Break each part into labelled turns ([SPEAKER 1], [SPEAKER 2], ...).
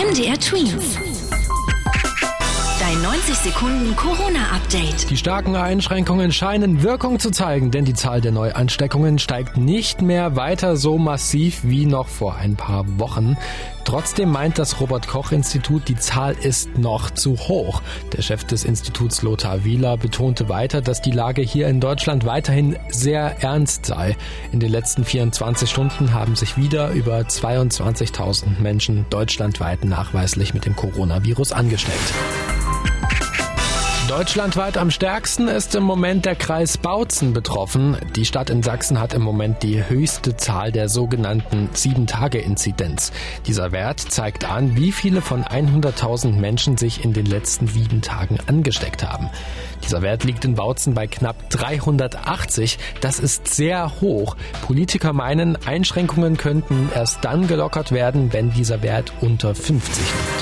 [SPEAKER 1] MDR Twins. Dein 90 Sekunden Corona-Update.
[SPEAKER 2] Die starken Einschränkungen scheinen Wirkung zu zeigen, denn die Zahl der Neuansteckungen steigt nicht mehr weiter so massiv wie noch vor ein paar Wochen. Trotzdem meint das Robert Koch Institut, die Zahl ist noch zu hoch. Der Chef des Instituts Lothar Wieler betonte weiter, dass die Lage hier in Deutschland weiterhin sehr ernst sei. In den letzten 24 Stunden haben sich wieder über 22.000 Menschen deutschlandweit nachweislich mit dem Coronavirus angesteckt. Deutschlandweit am stärksten ist im Moment der Kreis Bautzen betroffen. Die Stadt in Sachsen hat im Moment die höchste Zahl der sogenannten 7-Tage-Inzidenz. Dieser Wert zeigt an, wie viele von 100.000 Menschen sich in den letzten sieben Tagen angesteckt haben. Dieser Wert liegt in Bautzen bei knapp 380. Das ist sehr hoch. Politiker meinen, Einschränkungen könnten erst dann gelockert werden, wenn dieser Wert unter 50 liegt.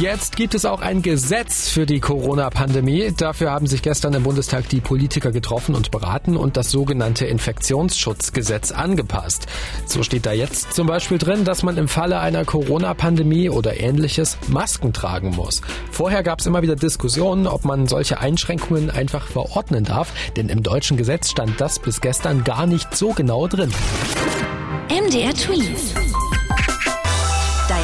[SPEAKER 2] Jetzt gibt es auch ein Gesetz für die Corona-Pandemie. Dafür haben sich gestern im Bundestag die Politiker getroffen und beraten und das sogenannte Infektionsschutzgesetz angepasst. So steht da jetzt zum Beispiel drin, dass man im Falle einer Corona-Pandemie oder ähnliches Masken tragen muss. Vorher gab es immer wieder Diskussionen, ob man solche Einschränkungen einfach verordnen darf, denn im deutschen Gesetz stand das bis gestern gar nicht so genau drin.
[SPEAKER 1] MDR Tweets.